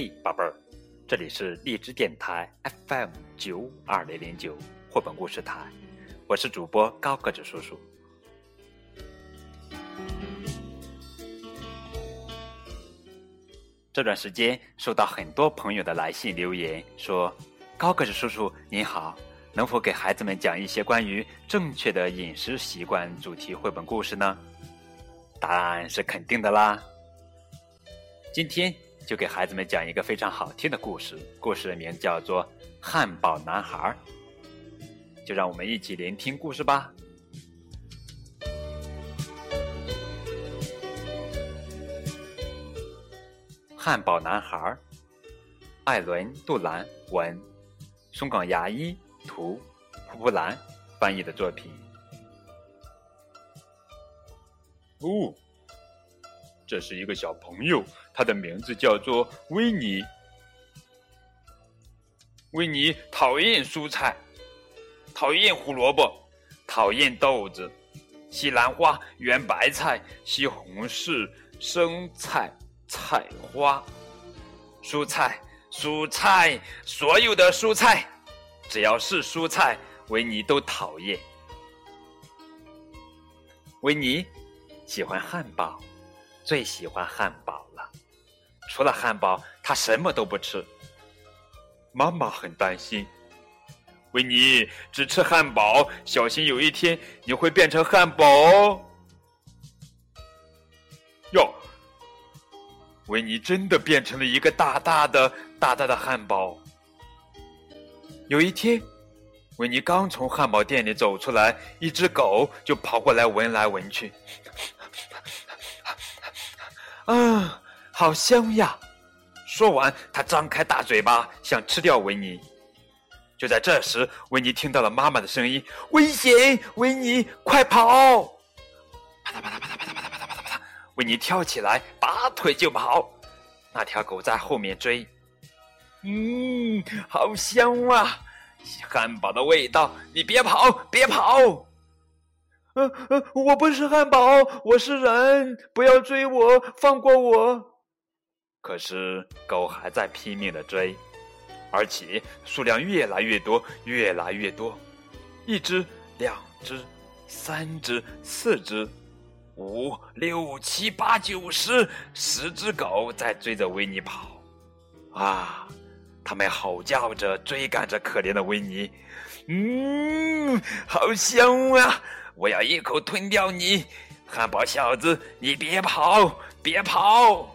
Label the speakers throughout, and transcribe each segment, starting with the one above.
Speaker 1: 嘿，宝贝儿，这里是荔枝电台 FM 九二零零九绘本故事台，我是主播高个子叔叔。这段时间收到很多朋友的来信留言，说：“高个子叔叔您好，能否给孩子们讲一些关于正确的饮食习惯主题绘本故事呢？”答案是肯定的啦。今天就给孩子们讲一个非常好听的故事，故事的名字叫做《汉堡男孩》。就让我们一起聆听故事吧。汉堡男孩，艾伦·杜兰文，松冈牙医图，胡布兰翻译的作品。
Speaker 2: 哦。这是一个小朋友，他的名字叫做维尼。维尼讨厌蔬菜，讨厌胡萝卜，讨厌豆子、西兰花、圆白菜、西红柿、生菜、菜花、蔬菜、蔬菜，所有的蔬菜，只要是蔬菜，维尼都讨厌。
Speaker 1: 维尼喜欢汉堡。最喜欢汉堡了，除了汉堡，他什么都不吃。
Speaker 2: 妈妈很担心，维尼只吃汉堡，小心有一天你会变成汉堡哦。哟，维尼真的变成了一个大大的、大大的汉堡。有一天，维尼刚从汉堡店里走出来，一只狗就跑过来闻来闻去。
Speaker 1: 好香呀！”说完，他张开大嘴巴想吃掉维尼。就在这时，维尼听到了妈妈的声音：“危险！维尼，快跑！”啪嗒啪嗒啪嗒啪嗒啪嗒啪嗒啪嗒啪嗒，维尼跳起来，拔腿就跑。那条狗在后面追。嗯，好香啊！汉堡的味道，你别跑，别跑！呃呃，我不是汉堡，我是人，不要追我，放过我。可是狗还在拼命的追，而且数量越来越多，越来越多。一只，两只，三只，四只，五六七八九十，十只狗在追着维尼跑。啊，他们吼叫着追赶着可怜的维尼。嗯，好香啊！我要一口吞掉你，汉堡小子！你别跑，别跑！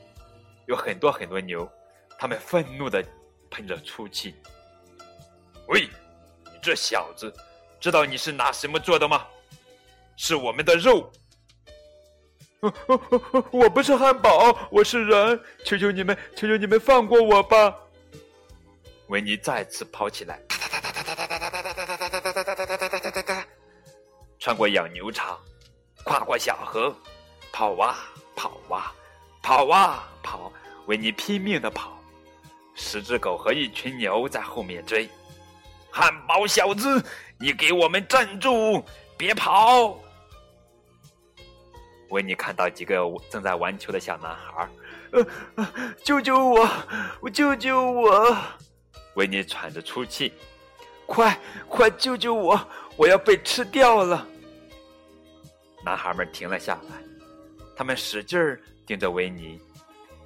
Speaker 2: 有很多很多牛，它们愤怒的喷着粗气。喂，你这小子，知道你是拿什么做的吗？是我们的肉。我不是汉堡，我是人，求求你们，求求你们放过我吧！维尼再次跑起来。穿过养牛场，跨过小河，跑啊跑啊，跑啊跑，维尼拼命的跑，十只狗和一群牛在后面追。汉堡小子，你给我们站住，别跑！维尼看到几个正在玩球的小男孩，呃，救救我，我救救我！维尼喘着粗气，快快救救我，我要被吃掉了！男孩们停了下来，他们使劲盯着维尼，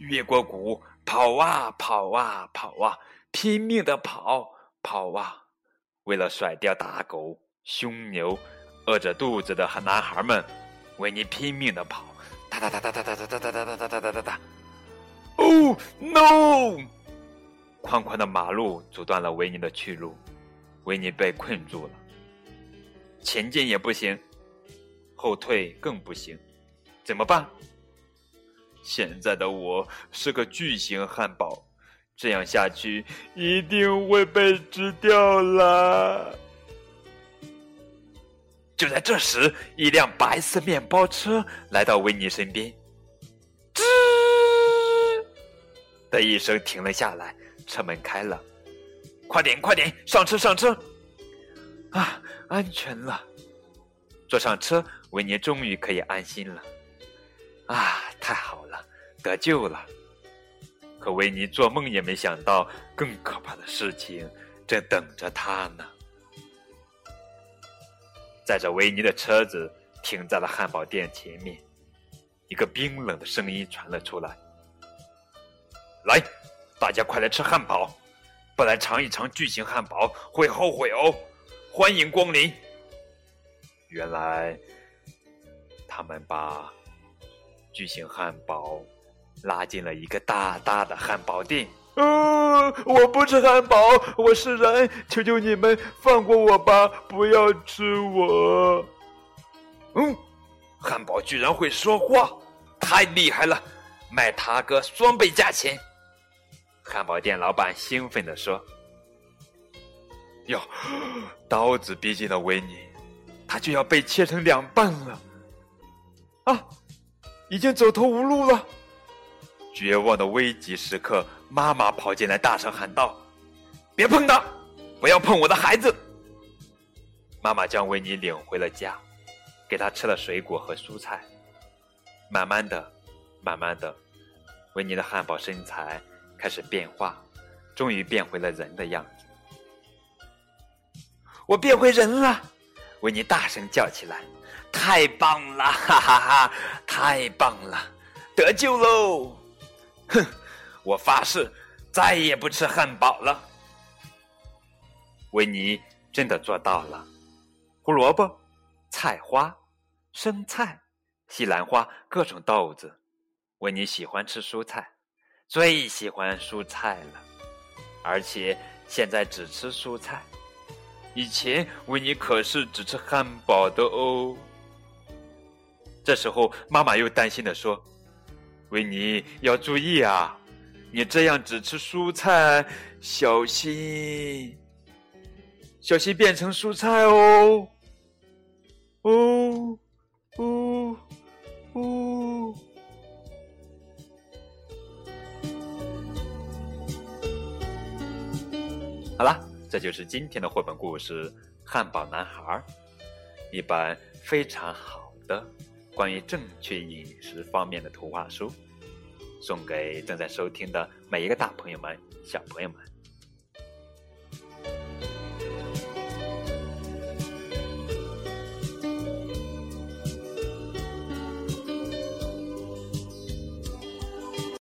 Speaker 1: 越过谷，跑啊跑啊跑啊，拼命的跑跑啊！为了甩掉大狗、凶牛、饿着肚子的男孩们，维尼拼命的跑，哒哒哒哒哒哒哒哒哒哒哒哒哒哒哒。Oh no！宽宽的马路阻断了维尼的去路，维尼被困住了。前进也不行，后退更不行，怎么办？现在的我是个巨型汉堡，这样下去一定会被吃掉了。就在这时，一辆白色面包车来到维尼身边，吱的一声停了下来，车门开了，快点，快点，上车，上车！啊，安全了，坐上车，维尼终于可以安心了。啊，得救了！可维尼做梦也没想到，更可怕的事情正等着他呢。载着维尼的车子停在了汉堡店前面，一个冰冷的声音传了出来：“来，大家快来吃汉堡，不来尝一尝巨型汉堡会后悔哦！欢迎光临。”原来，他们把。巨型汉堡拉进了一个大大的汉堡店。呃，我不吃汉堡，我是人，求求你们放过我吧，不要吃我。嗯，汉堡居然会说话，太厉害了，卖他个双倍价钱。汉堡店老板兴奋地说：“哟，刀子逼近了维尼，他就要被切成两半了。”啊！已经走投无路了，绝望的危急时刻，妈妈跑进来，大声喊道：“别碰他，不要碰我的孩子！”妈妈将维尼领回了家，给他吃了水果和蔬菜。慢慢的，慢慢的，维尼的汉堡身材开始变化，终于变回了人的样子。我变回人了！维尼大声叫起来。太棒了，哈哈哈！太棒了，得救喽！哼，我发誓再也不吃汉堡了。维尼真的做到了。胡萝卜、菜花、生菜、西兰花，各种豆子。维尼喜欢吃蔬菜，最喜欢蔬菜了，而且现在只吃蔬菜。以前维尼可是只吃汉堡的哦。这时候，妈妈又担心的说：“维尼要注意啊，你这样只吃蔬菜，小心，小心变成蔬菜哦，哦，哦，哦。”好了，这就是今天的绘本故事《汉堡男孩》，一本非常好的。关于正确饮食方面的图画书，送给正在收听的每一个大朋友们、小朋友们。